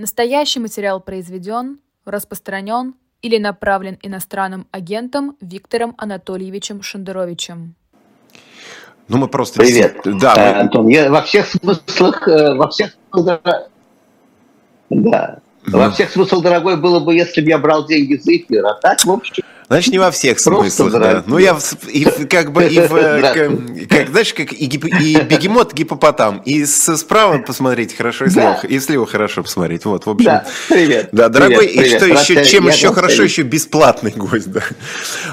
Настоящий материал произведен, распространен или направлен иностранным агентом Виктором Анатольевичем Шендеровичем. Ну, мы просто... Привет. Да, мы... Э, Антон, я во всех смыслах, э, во всех смыслах, да, во всех смыслах, дорогой, было бы, если бы я брал деньги за эфир. А так, в общем, Значит, не во всех смыслах, да. Ну, я и, как бы, и в, как, как, знаешь, как и, гип, и бегемот, гипопотам. И с, справа посмотреть хорошо, и слева, да. и слева хорошо посмотреть. Вот, в общем. Да, привет. Да, дорогой, привет, и что привет. еще, чем я еще хорошо, еще бесплатный гость, да.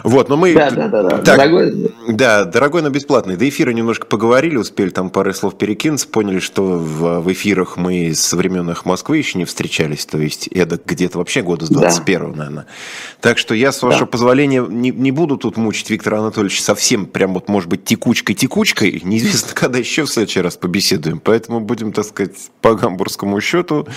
Вот, но мы... Да, да, да, да. Так, дорогой. Да, дорогой, но бесплатный. До эфира немножко поговорили, успели там пару слов перекинуться, поняли, что в, в эфирах мы с времен Москвы еще не встречались, то есть это где-то вообще года с 21 да. наверное. Так что я, с вашего да. позволения, не, не буду тут мучить Виктора Анатольевича совсем прям вот, может быть, текучкой-текучкой. Неизвестно, когда еще в следующий раз побеседуем. Поэтому будем, так сказать, по гамбургскому счету,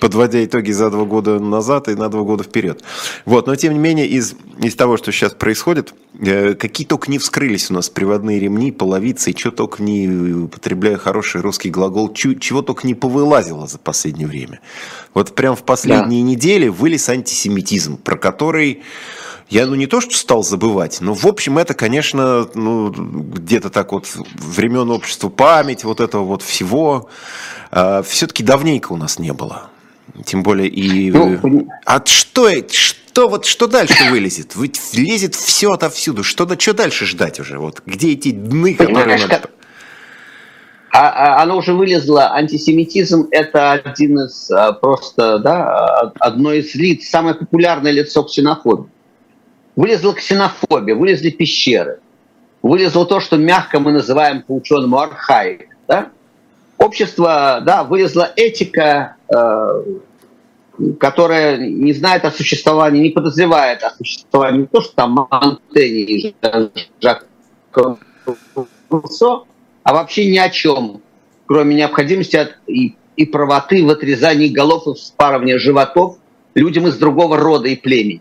подводя итоги за два года назад и на два года вперед. Вот, но тем не менее, из, из того, что сейчас происходит, э, какие только не вскрылись у нас приводные ремни, половицы, и что только не, употребляя хороший русский глагол, чего только не повылазило за последнее время. Вот прям в последние да. недели вылез антисемитизм, про который я ну не то что стал забывать, но в общем это, конечно, ну, где-то так вот времен общества память, вот этого вот всего, э, все-таки давненько у нас не было. Тем более и... Ну, а что, что, вот, что дальше вылезет? Ведь лезет все отовсюду. Что, что дальше ждать уже? Вот где эти дны, которые надо... А, а, оно уже вылезло, антисемитизм – это один из а, просто, да, одно из лиц, самое популярное лицо ксенофобии. Вылезла ксенофобия, вылезли пещеры, вылезло то, что мягко мы называем по ученому архаик. Да? Общество, да, вылезла этика, э, которая не знает о существовании, не подозревает о существовании не то, что там Монтеньи и Жак а вообще ни о чем, кроме необходимости от, и, и правоты в отрезании голов и вспарывании животов людям из другого рода и племени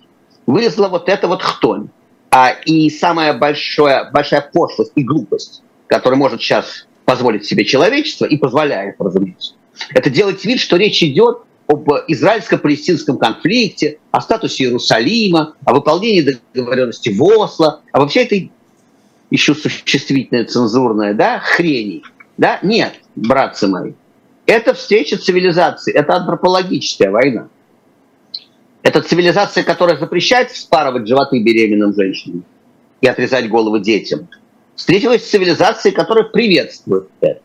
вылезла вот эта вот хтонь. А, и самая большая, большая пошлость и глупость, которую может сейчас позволить себе человечество, и позволяет, разумеется, это делать вид, что речь идет об израильско-палестинском конфликте, о статусе Иерусалима, о выполнении договоренности в Осло, а вообще этой еще существительная, цензурная, да, хрени. Да? Нет, братцы мои. Это встреча цивилизации, это антропологическая война. Это цивилизация, которая запрещает вспарывать животы беременным женщинам и отрезать головы детям. Встретилась с цивилизацией, которая приветствует это.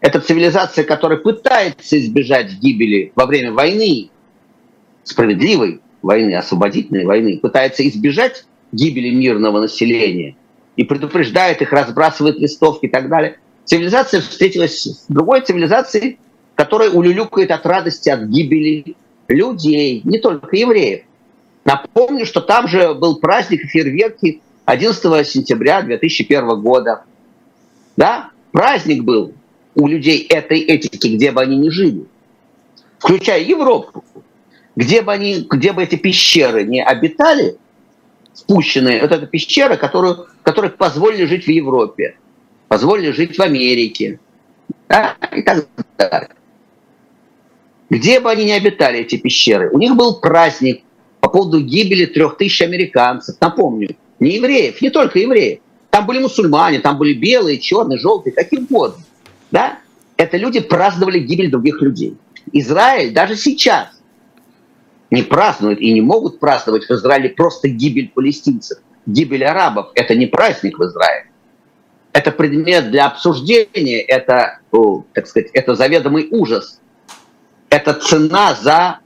Это цивилизация, которая пытается избежать гибели во время войны, справедливой войны, освободительной войны, пытается избежать гибели мирного населения и предупреждает их, разбрасывает листовки и так далее. Цивилизация встретилась с другой цивилизацией, которая улюлюкает от радости от гибели людей, не только евреев. Напомню, что там же был праздник фейерверки 11 сентября 2001 года. Да, праздник был у людей этой этики, где бы они ни жили, включая Европу, где бы, они, где бы эти пещеры не обитали, спущенные, вот эта пещера, которую, которых позволили жить в Европе, позволили жить в Америке, да, и так далее. Где бы они ни обитали, эти пещеры, у них был праздник по поводу гибели трех тысяч американцев. Напомню, не евреев, не только евреев. Там были мусульмане, там были белые, черные, желтые, какие угодно. Да? Это люди праздновали гибель других людей. Израиль даже сейчас не празднует и не могут праздновать в Израиле просто гибель палестинцев. Гибель арабов – это не праздник в Израиле. Это предмет для обсуждения, это, так сказать, это заведомый ужас это цена за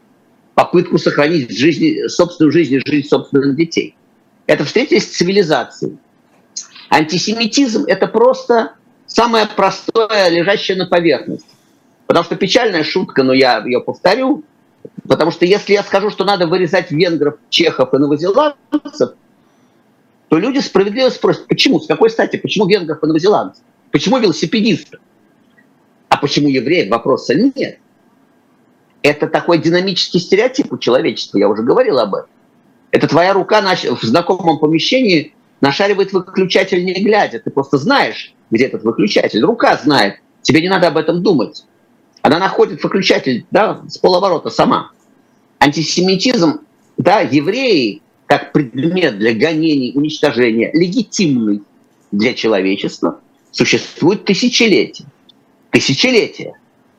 попытку сохранить жизни, собственную жизнь и жизнь собственных детей. Это встретились с цивилизацией. Антисемитизм – это просто самое простое, лежащее на поверхности. Потому что печальная шутка, но я ее повторю, потому что если я скажу, что надо вырезать венгров, чехов и новозеландцев, то люди справедливо спросят, почему, с какой стати, почему венгров и новозеландцев, почему велосипедистов, а почему евреев, вопроса нет. Это такой динамический стереотип у человечества, я уже говорил об этом. Это твоя рука в знакомом помещении нашаривает выключатель не глядя. Ты просто знаешь, где этот выключатель. Рука знает. Тебе не надо об этом думать. Она находит выключатель да, с полоборота сама. Антисемитизм, да, евреи как предмет для гонений, уничтожения, легитимный для человечества, существует тысячелетия. Тысячелетия.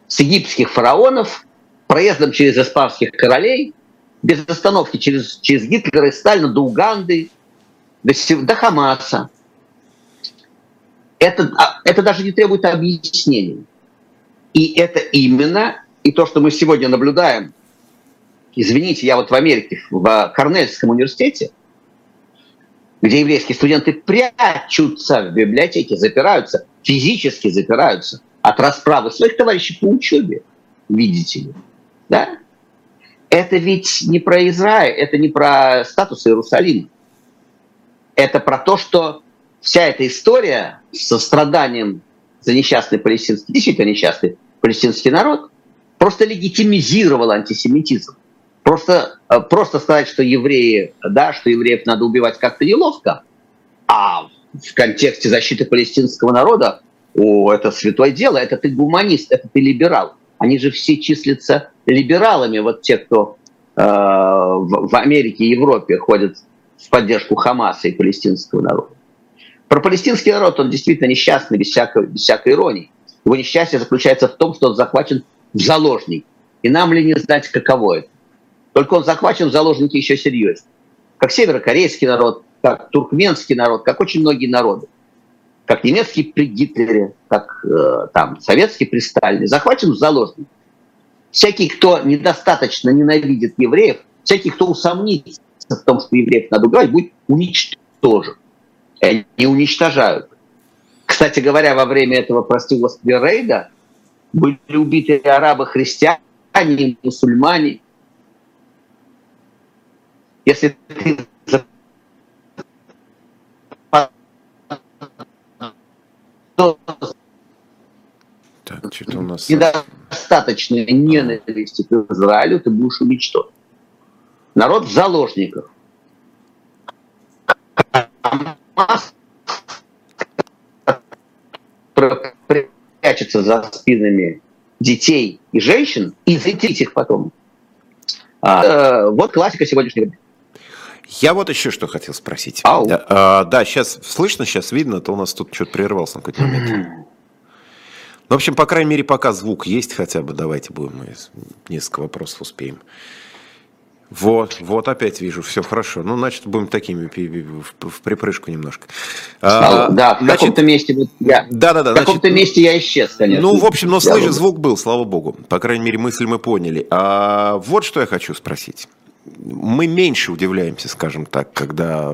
С египетских фараонов, проездом через испанских королей, без остановки через, через Гитлера и Сталина до Уганды, до, до Хамаса. Это, а, это даже не требует объяснений. И это именно и то, что мы сегодня наблюдаем. Извините, я вот в Америке, в Корнельском университете, где еврейские студенты прячутся в библиотеке, запираются, физически запираются от расправы своих товарищей по учебе, видите ли. Да? Это ведь не про Израиль, это не про статус Иерусалима. Это про то, что вся эта история со страданием за несчастный палестинский, действительно несчастный палестинский народ, просто легитимизировала антисемитизм. Просто, э, просто сказать, что евреи, да, что евреев надо убивать как-то неловко, а в контексте защиты палестинского народа, о, это святое дело, это ты гуманист, это ты либерал. Они же все числятся либералами, вот те, кто э, в, в Америке и Европе ходят в поддержку Хамаса и палестинского народа. Про палестинский народ он действительно несчастный, без всякой, без всякой иронии. Его несчастье заключается в том, что он захвачен в заложник. И нам ли не знать, каково это? Только он захвачен в заложники еще серьезнее. Как северокорейский народ, как туркменский народ, как очень многие народы. Как немецкий при Гитлере, как э, там советский при Сталине. Захвачен в заложники. Всякий, кто недостаточно ненавидит евреев, всякий, кто усомнится в том, что евреев надо убивать, будет уничтожен. И они уничтожают. Кстати говоря, во время этого, прости господи, рейда были убиты арабы-христиане, мусульмане. Если ты так, что-то у нас... недостаточной ненависти к Израилю, ты будешь уничтожен. Народ в заложниках. прячется за спинами детей и женщин и зрителей их потом. А, э, вот классика сегодняшнего дня. Я вот еще что хотел спросить. Ау. Да, а, да, сейчас слышно, сейчас видно, то у нас тут что-то прервался на какой-то момент. В общем, по крайней мере, пока звук есть хотя бы, давайте будем, мы несколько вопросов успеем. Вот, вот опять вижу, все хорошо. Ну, значит, будем такими в припрыжку немножко. А, да, в значит, каком-то месте я. Да, да, да. В каком-то месте я исчез, конечно. Ну, в общем, но слышь, звук был, слава богу. По крайней мере, мысль мы поняли. А вот что я хочу спросить. Мы меньше удивляемся, скажем так, когда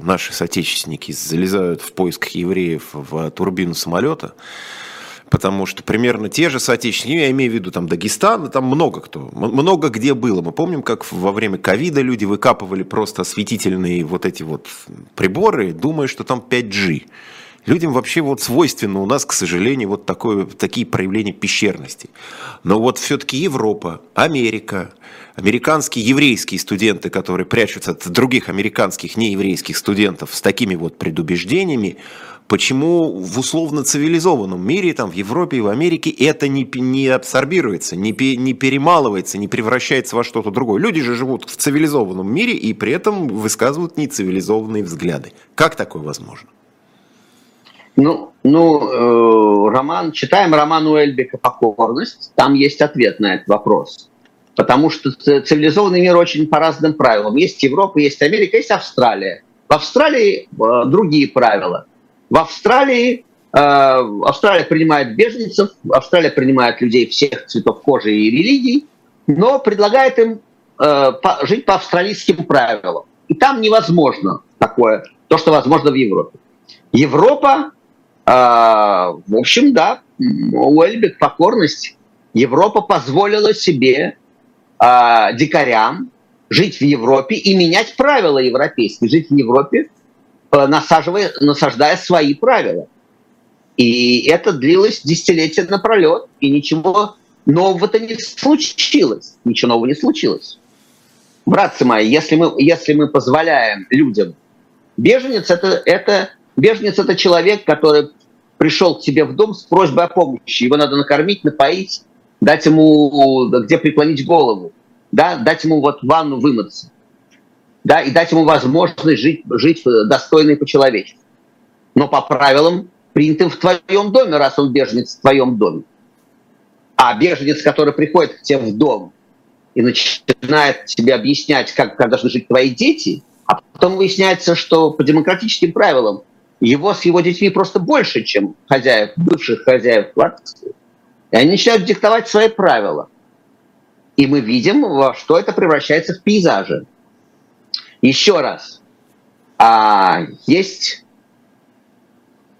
наши соотечественники залезают в поисках евреев в турбину самолета потому что примерно те же соотечественники, я имею в виду там Дагестан, там много кто, много где было. Мы помним, как во время ковида люди выкапывали просто осветительные вот эти вот приборы, думая, что там 5G. Людям вообще вот свойственно у нас, к сожалению, вот такое, такие проявления пещерности. Но вот все-таки Европа, Америка, американские еврейские студенты, которые прячутся от других американских нееврейских студентов с такими вот предубеждениями, Почему в условно-цивилизованном мире, там, в Европе и в Америке, это не, не абсорбируется, не, не перемалывается, не превращается во что-то другое? Люди же живут в цивилизованном мире и при этом высказывают нецивилизованные взгляды. Как такое возможно? Ну, ну э, роман, читаем роман Уэльбека «Покорность», там есть ответ на этот вопрос. Потому что цивилизованный мир очень по разным правилам. Есть Европа, есть Америка, есть Австралия. В Австралии э, другие правила – в Австралии э, Австралия принимает беженцев, Австралия принимает людей всех цветов кожи и религий, но предлагает им э, жить по австралийским правилам. И там невозможно такое, то, что возможно в Европе. Европа, э, в общем, да, Уэльбек, покорность. Европа позволила себе дикарям жить в Европе и менять правила европейские, жить в Европе насаживая, насаждая свои правила. И это длилось десятилетия напролет, и ничего нового-то не случилось. Ничего нового не случилось. Братцы мои, если мы, если мы позволяем людям... Беженец это, это, беженец – это человек, который пришел к тебе в дом с просьбой о помощи. Его надо накормить, напоить, дать ему где преклонить голову, да, дать ему вот ванну вымыться, да, и дать ему возможность жить, жить достойно и по-человечески. Но по правилам, принятым в твоем доме, раз он беженец в твоем доме. А беженец, который приходит к тебе в дом и начинает тебе объяснять, как, как должны жить твои дети, а потом выясняется, что по демократическим правилам его с его детьми просто больше, чем хозяев, бывших хозяев квартиры. И они начинают диктовать свои правила. И мы видим, во что это превращается в пейзажи. Еще раз. А, есть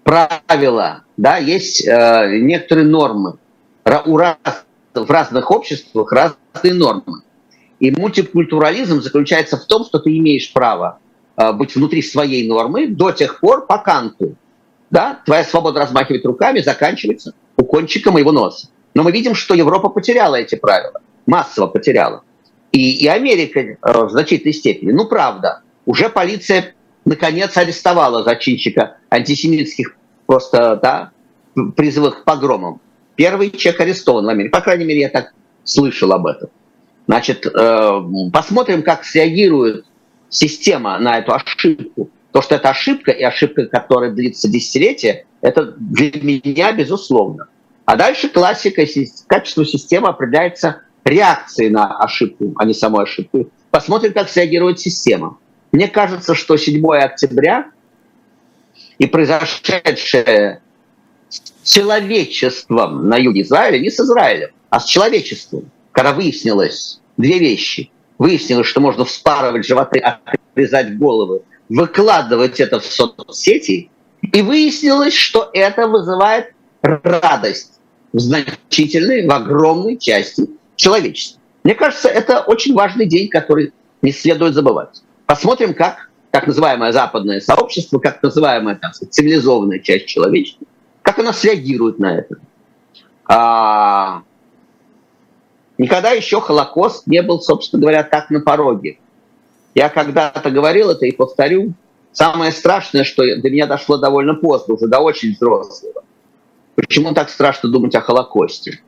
правила, да, есть э, некоторые нормы. У раз, в разных обществах разные нормы. И мультикультурализм заключается в том, что ты имеешь право э, быть внутри своей нормы до тех пор, по канту. Да? Твоя свобода размахивать руками заканчивается у кончика моего носа. Но мы видим, что Европа потеряла эти правила, массово потеряла. И, и Америка э, в значительной степени. Ну, правда, уже полиция наконец арестовала зачинщика антисемитских просто да, призывов к погромам. Первый человек арестован в Америке. По крайней мере, я так слышал об этом. Значит, э, посмотрим, как среагирует система на эту ошибку. То, что это ошибка, и ошибка, которая длится десятилетия, это для меня безусловно. А дальше классика, качество системы определяется реакцией на ошибку, а не самой ошибкой. Посмотрим, как среагирует система. Мне кажется, что 7 октября и произошедшее с человечеством на юге Израиля, не с Израилем, а с человечеством, когда выяснилось две вещи. Выяснилось, что можно вспарывать животы, отрезать головы, выкладывать это в соцсети, и выяснилось, что это вызывает радость в значительной, в огромной части человечества. Мне кажется, это очень важный день, который не следует забывать. Посмотрим, как так называемое западное сообщество, как называемая так цивилизованная часть человечества, как она среагирует на это. А, никогда еще Холокост не был, собственно говоря, так на пороге. Я когда-то говорил это и повторю. Самое страшное, что до меня дошло довольно поздно, уже до очень взрослого. Почему так страшно думать о Холокосте?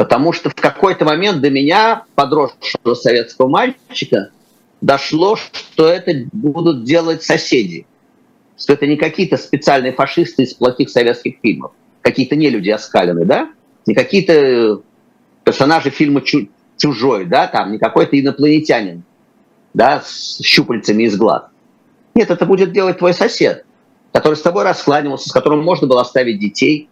Потому что в какой-то момент до меня, подросшего советского мальчика, дошло, что это будут делать соседи. Что это не какие-то специальные фашисты из плохих советских фильмов, какие-то не люди оскаленные, да? Не какие-то персонажи фильма «Чужой», да, там, не какой-то инопланетянин, да, с щупальцами из глаз. Нет, это будет делать твой сосед который с тобой раскланивался, с которым можно было оставить детей,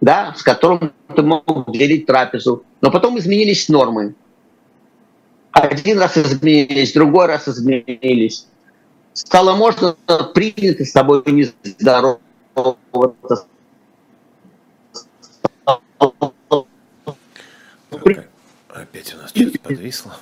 да, с которым ты мог делить трапезу. Но потом изменились нормы. Один раз изменились, другой раз изменились. Стало можно принято с тобой не здороваться. Опять у нас что-то подвисло.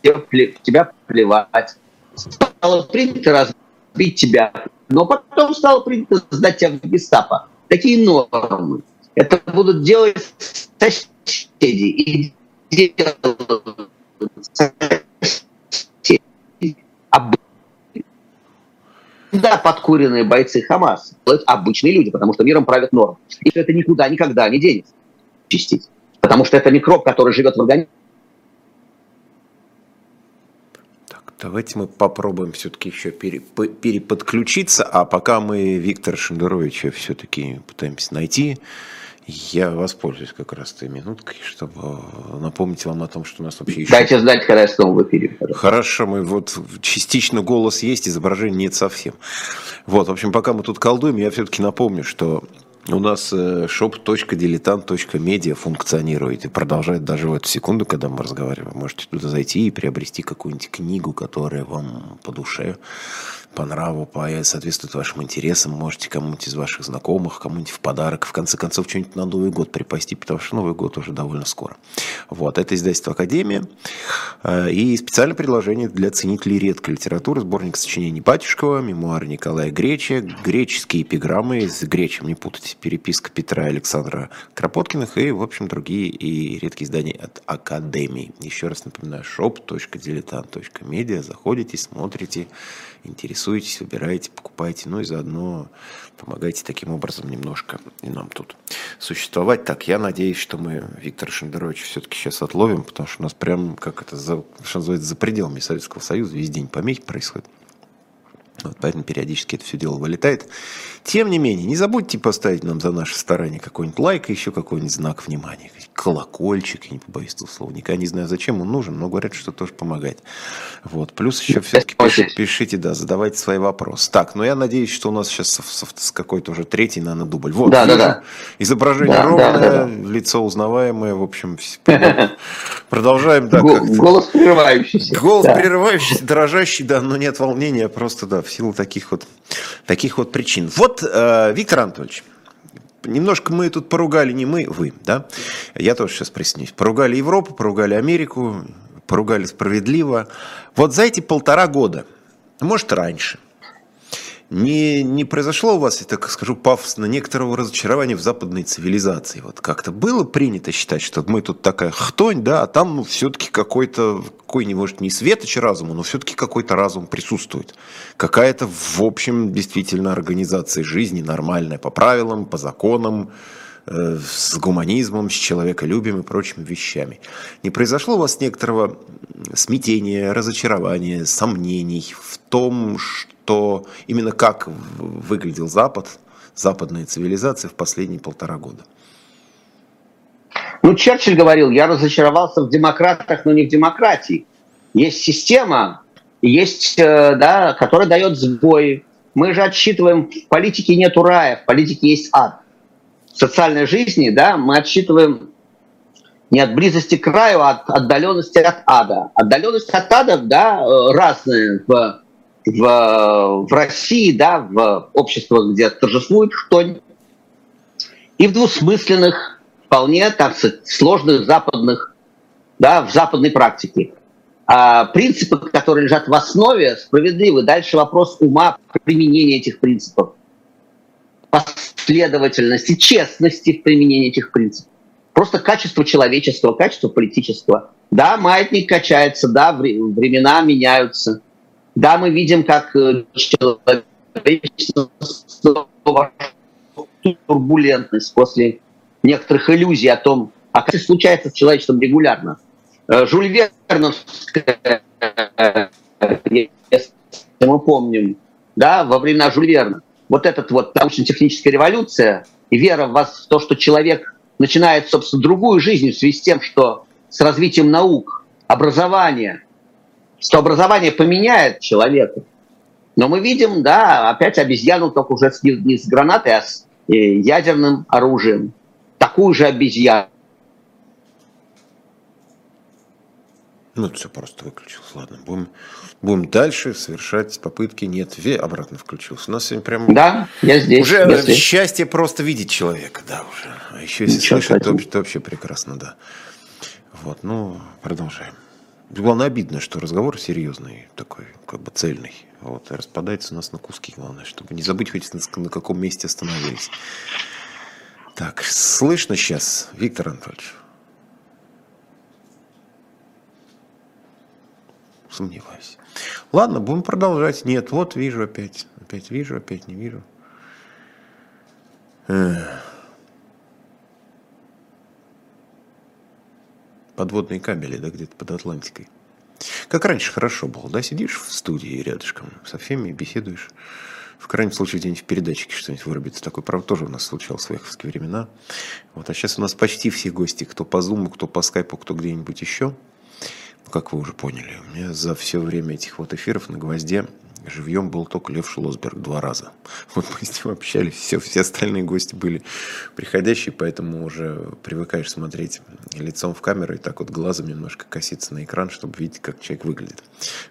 Тебя плевать. Стало принято разбить тебя но потом стало принято сдать тебя в гестапо. Такие нормы. Это будут делать соседи. И делают. Да, подкуренные бойцы Хамас. Обычные люди, потому что миром правят нормы. И это никуда никогда не денется. Чистить. Потому что это микроб, который живет в организме Давайте мы попробуем все-таки еще переподключиться, а пока мы Виктора Шендеровича все-таки пытаемся найти, я воспользуюсь как раз этой минуткой, чтобы напомнить вам о том, что у нас вообще еще... Дайте знать, когда я снова в эфире. Пожалуйста. Хорошо, мы вот частично голос есть, изображение нет совсем. Вот, в общем, пока мы тут колдуем, я все-таки напомню, что у нас э, shop.diletant.media функционирует и продолжает даже в эту секунду, когда мы разговариваем. Можете туда зайти и приобрести какую-нибудь книгу, которая вам по душе по нраву, по, соответствует вашим интересам. Можете кому-нибудь из ваших знакомых, кому-нибудь в подарок, в конце концов, что-нибудь на Новый год припасти, потому что Новый год уже довольно скоро. Вот, это издательство «Академия». Э, и специальное предложение для ценителей редкой литературы, сборник сочинений Батюшкова, мемуары Николая Греча, греческие эпиграммы, с Гречем не запись, переписка Петра Александра Кропоткиных и, в общем, другие и редкие издания от Академии. Еще раз напоминаю, shop.diletant.media. Заходите, смотрите, интересуетесь, выбираете, покупаете, ну и заодно помогайте таким образом немножко и нам тут существовать. Так, я надеюсь, что мы Виктора Шендеровича все-таки сейчас отловим, потому что у нас прям, как это, за, что называется, за пределами Советского Союза весь день помехи происходят. Вот, поэтому периодически это все дело вылетает. Тем не менее, не забудьте поставить нам за наше старание какой-нибудь лайк и еще какой-нибудь знак внимания. Колокольчик, я не побоюсь этого слова. Никогда не знаю, зачем он нужен, но говорят, что тоже помогает. Вот. Плюс еще все-таки пишите, пишите, да, задавайте свои вопросы. Так, ну я надеюсь, что у нас сейчас с, какой-то уже третий, наверное, дубль. Вот, да, да, да. изображение да, ровное, да, да, да. лицо узнаваемое, в общем, продолжаем. Да, голос прерывающийся. Голос прерывающийся, дрожащий, да, но нет волнения, просто, да, в силу таких вот, таких вот причин. Вот, э, Виктор Анатольевич, немножко мы тут поругали, не мы, вы, да? Я тоже сейчас присоединюсь. Поругали Европу, поругали Америку, поругали справедливо. Вот за эти полтора года, может, раньше – не, не произошло у вас, я так скажу пафосно, некоторого разочарования в западной цивилизации? Вот как-то было принято считать, что мы тут такая хтонь, да, а там ну, все-таки какой-то, какой не может не светоч разума, но все-таки какой-то разум присутствует. Какая-то, в общем, действительно организация жизни нормальная, по правилам, по законам, э, с гуманизмом, с человеколюбием и прочими вещами. Не произошло у вас некоторого смятения, разочарования, сомнений в том, что то именно как выглядел Запад, западная цивилизация в последние полтора года. Ну, Черчилль говорил, я разочаровался в демократах, но не в демократии. Есть система, есть, э, да, которая дает сбой. Мы же отсчитываем, в политике нет рая, в политике есть ад. В социальной жизни, да, мы отсчитываем не от близости к краю, а от отдаленности от ада. Отдаленность от ада, да, э, разная в в, в России, да, в обществах, где торжествует хтонь, и в двусмысленных, вполне, так сложных западных, да, в западной практике. А принципы, которые лежат в основе, справедливы. Дальше вопрос ума применения этих принципов, последовательности, честности в применении этих принципов. Просто качество человечества, качество политического. Да, маятник качается, да, времена меняются – да, мы видим, как э, человечество турбулентность после некоторых иллюзий о том, а как это случается с человечеством регулярно. Э, Жюль Верновская, если мы помним, да, во времена Жюль Верна, вот эта вот научно-техническая революция и вера в, вас, в то, что человек начинает, собственно, другую жизнь в связи с тем, что с развитием наук, образования, что образование поменяет человека. Но мы видим, да, опять обезьяну только уже с, не с гранатой, а с э, ядерным оружием. Такую же обезьяну. Ну, это все просто выключилось. Ладно, будем, будем дальше совершать попытки. Нет, Ве обратно включился. У нас сегодня прям... Да, я здесь. Уже я здесь. счастье просто видеть человека, да, уже. А еще если Ничего слышать, то, то вообще прекрасно, да. Вот, ну, продолжаем. Главное, обидно, что разговор серьезный, такой, как бы цельный. Вот, и распадается у нас на куски, главное, чтобы не забыть хоть на, каком месте остановились. Так, слышно сейчас, Виктор Анатольевич? Сомневаюсь. Ладно, будем продолжать. Нет, вот вижу опять. Опять вижу, опять не вижу. Эх. Подводные кабели, да, где-то под Атлантикой. Как раньше хорошо было, да, сидишь в студии рядышком со всеми, беседуешь. В крайнем случае где-нибудь в передатчике что-нибудь вырубится. Такое, правда, тоже у нас случалось в веховские времена. Вот, а сейчас у нас почти все гости, кто по Zoom, кто по скайпу, кто где-нибудь еще. Ну, как вы уже поняли, у меня за все время этих вот эфиров на гвозде Живьем был только Лев Шлосберг два раза. Вот мы с ним общались, все, все остальные гости были приходящие, поэтому уже привыкаешь смотреть лицом в камеру и так вот глазом немножко коситься на экран, чтобы видеть, как человек выглядит.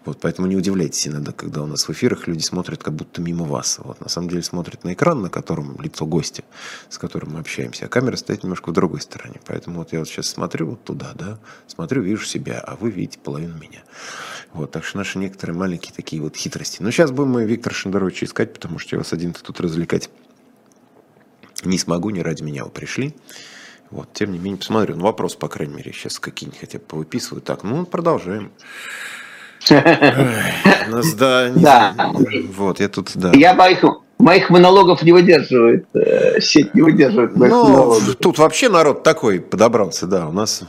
Вот, поэтому не удивляйтесь иногда, когда у нас в эфирах люди смотрят как будто мимо вас. Вот, на самом деле смотрят на экран, на котором лицо гостя, с которым мы общаемся, а камера стоит немножко в другой стороне. Поэтому вот я вот сейчас смотрю вот туда, да, смотрю, вижу себя, а вы видите половину меня. Вот, так что наши некоторые маленькие такие вот хитрости. Но сейчас будем мы Виктора Шендеровича искать, потому что я вас один-то тут развлекать Не смогу, не ради меня вы пришли. Вот, тем не менее, посмотрю. Ну, вопрос, по крайней мере, сейчас какие-нибудь хотя бы повыписываю. Так, ну, продолжаем. Нас, да, да. Вот, я тут, да. Я моих, моих монологов не выдерживает, э, сеть не выдерживает моих ну, монологов. Тут вообще народ такой подобрался, да, у нас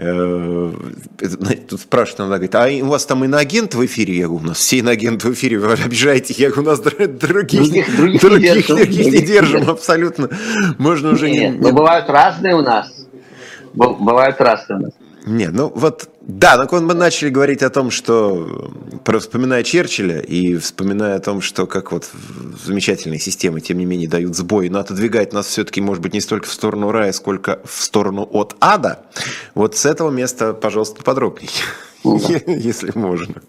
тут спрашивают, она говорит, а у вас там иноагент в эфире? Я говорю, у нас все иноагенты в эфире, вы обижаете. Я говорю, у нас других, других, других, других, не, других не держим абсолютно. Можно уже Нет, не... Но бывают разные у нас. Бывают разные у нас. Нет, ну вот, да, ну мы начали говорить о том, что, вспоминая Черчилля и вспоминая о том, что как вот замечательные системы, тем не менее, дают сбой, но отодвигать нас все-таки, может быть, не столько в сторону рая, сколько в сторону от ада, вот с этого места, пожалуйста, подробнее, если можно.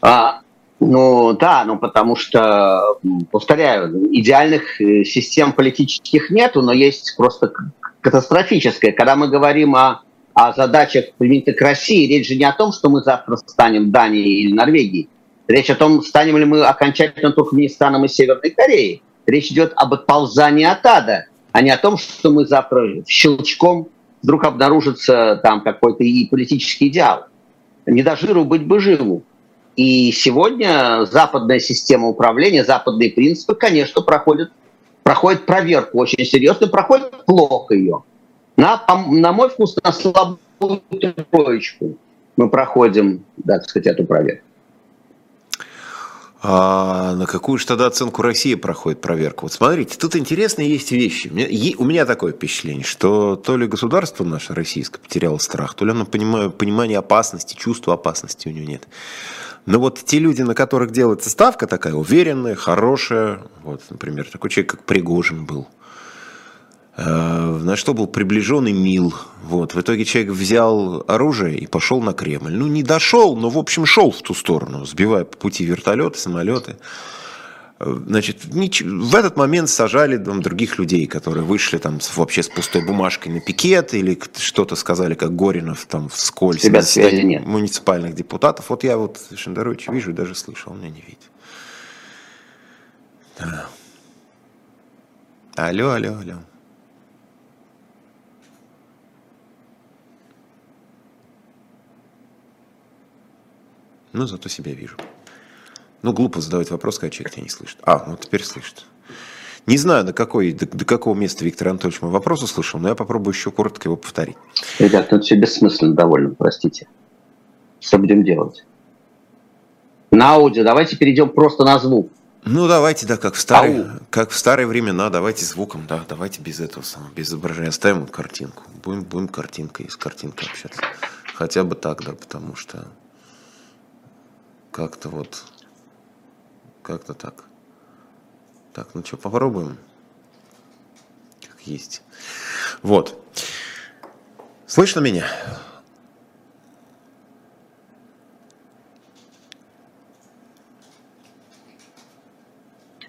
А, ну да, ну потому что, повторяю, идеальных э, систем политических нету, но есть просто катастрофическое. Когда мы говорим о о задачах применительно к России, речь же не о том, что мы завтра станем Данией или Норвегией. Речь о том, станем ли мы окончательно Туркменистаном и Северной Кореей. Речь идет об отползании от ада, а не о том, что мы завтра щелчком вдруг обнаружится там какой-то и политический идеал. Не до жиру быть бы живу. И сегодня западная система управления, западные принципы, конечно, проходят, проходят проверку очень серьезно, проходят плохо ее. На, на мой вкус, на слабую троечку мы проходим, так сказать, эту проверку. А на какую же тогда оценку России проходит проверка? Вот смотрите, тут интересные есть вещи. У меня такое впечатление, что то ли государство наше российское потеряло страх, то ли оно понимание опасности, чувство опасности у него нет. Но вот те люди, на которых делается ставка такая уверенная, хорошая, вот, например, такой человек, как Пригожин был – на что был приближен и мил. Вот. В итоге человек взял оружие и пошел на Кремль. Ну, не дошел, но, в общем, шел в ту сторону, сбивая по пути вертолеты, самолеты. Э, значит, в этот момент сажали там, других людей, которые вышли там вообще с пустой бумажкой на пикет или что-то сказали, как Горинов там вскользь. Тебя связи нет. Муниципальных депутатов. Вот я вот Шендеровича вижу и даже слышал, он меня не видит. Да. Алло, алло, алло. Но зато себя вижу. Ну, глупо задавать вопрос, когда человек тебя не слышит. А, ну теперь слышит. Не знаю, до, какой, до, до какого места Виктор Анатольевич мой вопрос услышал, но я попробую еще коротко его повторить. Ребят, ну все бессмысленно довольно, простите. Что будем делать? На аудио давайте перейдем просто на звук. Ну, давайте, да, как в старые, как в старые времена, давайте звуком, да, давайте без этого самого, без изображения. Оставим картинку. Будем, будем картинкой, с картинкой общаться. Хотя бы так, да, потому что как-то вот, как-то так. Так, ну что, попробуем? Как есть. Вот. Слышно меня?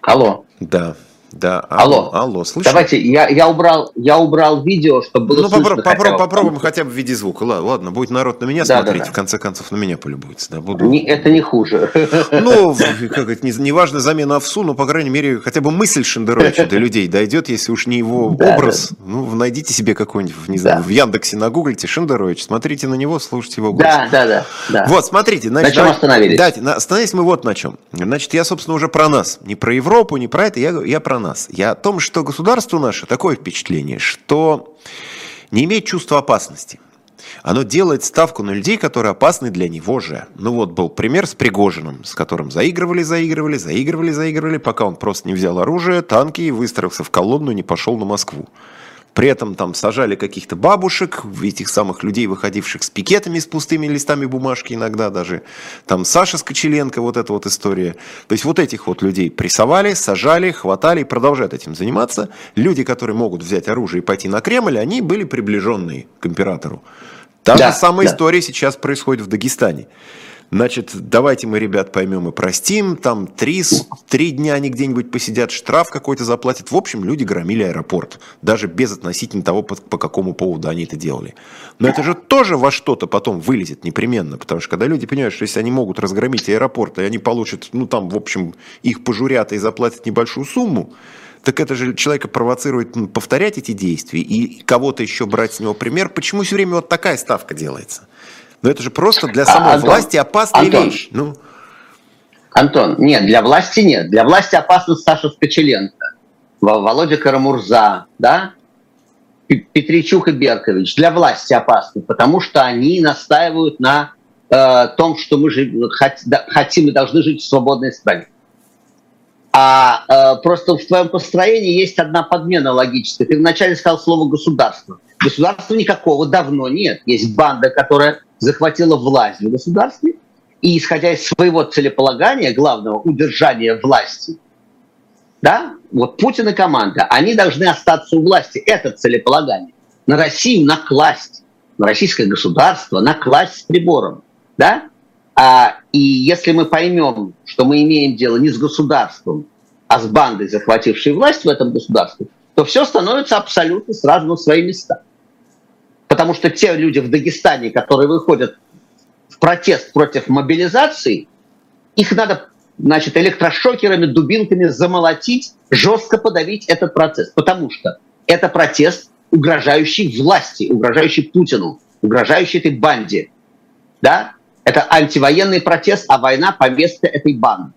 Алло. Да. Да, алло, алло, слышно? Давайте, я, я, убрал, я убрал видео, чтобы было ну, слышно. Попро- попро- попробуем хотя бы в виде звука. Ладно, ладно, будет народ на меня да, смотреть, да, да. в конце концов на меня полюбуется. Да, буду... не, это не хуже. Ну, как это, не, не важно замена овсу, но, по крайней мере, хотя бы мысль Шендеровича до людей дойдет, если уж не его образ. Ну, найдите себе какой-нибудь, не знаю, в Яндексе нагуглите Шендерович, смотрите на него, слушайте его голос. Да, да, да. Вот, смотрите. Значит, на чем остановились? Давайте, остановились мы вот на чем. Значит, я, собственно, уже про нас. Не про Европу, не про это, я, я про нас. Я о том, что государство наше, такое впечатление, что не имеет чувства опасности. Оно делает ставку на людей, которые опасны для него же. Ну вот был пример с Пригожиным, с которым заигрывали, заигрывали, заигрывали, заигрывали, пока он просто не взял оружие, танки и выстроился в колонну и не пошел на Москву. При этом там сажали каких-то бабушек, этих самых людей, выходивших с пикетами, с пустыми листами бумажки иногда даже. Там Саша Скочеленко, вот эта вот история. То есть вот этих вот людей прессовали, сажали, хватали и продолжают этим заниматься. Люди, которые могут взять оружие и пойти на Кремль, они были приближенные к императору. Та да, же самая да. история сейчас происходит в Дагестане. Значит, давайте мы, ребят, поймем и простим. Там три, три дня они где-нибудь посидят, штраф какой-то заплатят. В общем, люди громили аэропорт. Даже без относительно того, по, по какому поводу они это делали. Но это же тоже во что-то потом вылезет непременно. Потому что когда люди понимают, что если они могут разгромить аэропорт, и они получат, ну там, в общем, их пожурят и заплатят небольшую сумму, так это же человека провоцирует ну, повторять эти действия и кого-то еще брать с него пример. Почему все время вот такая ставка делается? Но это же просто для самой Антон, власти опасная Антон, вещь. Ну. Антон, нет, для власти нет. Для власти опасна Саша Скочеленко, Володя Карамурза, да? Петричук и Беркович. Для власти опасны, потому что они настаивают на э, том, что мы жив, хот, да, хотим и должны жить в свободной стране. А э, просто в твоем построении есть одна подмена логическая. Ты вначале сказал слово «государство». Государства никакого давно нет. Есть банда, которая захватила власть в государстве, и исходя из своего целеполагания, главного удержания власти, да, вот Путин и команда, они должны остаться у власти. Это целеполагание. На Россию накласть, на российское государство накласть с прибором. Да? А, и если мы поймем, что мы имеем дело не с государством, а с бандой, захватившей власть в этом государстве, то все становится абсолютно сразу на свои места. Потому что те люди в Дагестане, которые выходят в протест против мобилизации, их надо значит, электрошокерами, дубинками замолотить, жестко подавить этот процесс. Потому что это протест, угрожающий власти, угрожающий Путину, угрожающий этой банде. Да? Это антивоенный протест, а война по месту этой банды.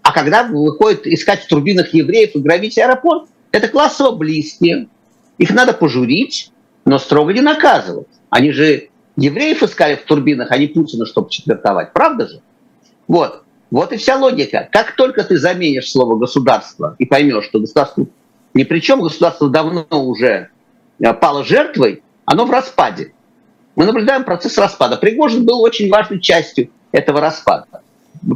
А когда выходит искать в турбинах евреев и грабить аэропорт, это классово близкие. Их надо пожурить, но строго не наказывать. Они же евреев искали в турбинах, а не Путина, чтобы четвертовать. Правда же? Вот. Вот и вся логика. Как только ты заменишь слово «государство» и поймешь, что государство ни при чем, государство давно уже э, пало жертвой, оно в распаде. Мы наблюдаем процесс распада. Пригожин был очень важной частью этого распада.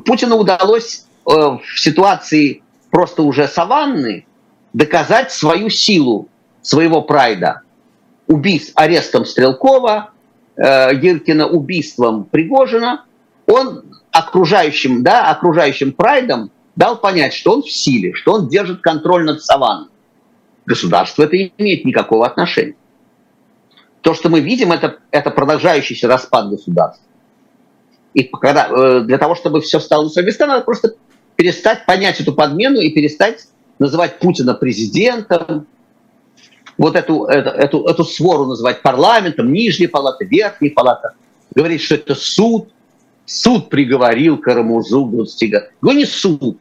Путину удалось э, в ситуации просто уже саванны доказать свою силу, своего прайда убийств, арестом Стрелкова, э, Гиркина убийством Пригожина, он окружающим, да, окружающим прайдом дал понять, что он в силе, что он держит контроль над саванной. Государство это не имеет никакого отношения. То, что мы видим, это, это продолжающийся распад государства. И когда, э, для того, чтобы все стало места, надо просто перестать понять эту подмену и перестать называть Путина президентом, вот эту, эту, эту, эту свору называть парламентом, нижняя палата, верхняя палата, говорить, что это суд, суд приговорил Карамузу 20 год. Ну не суд.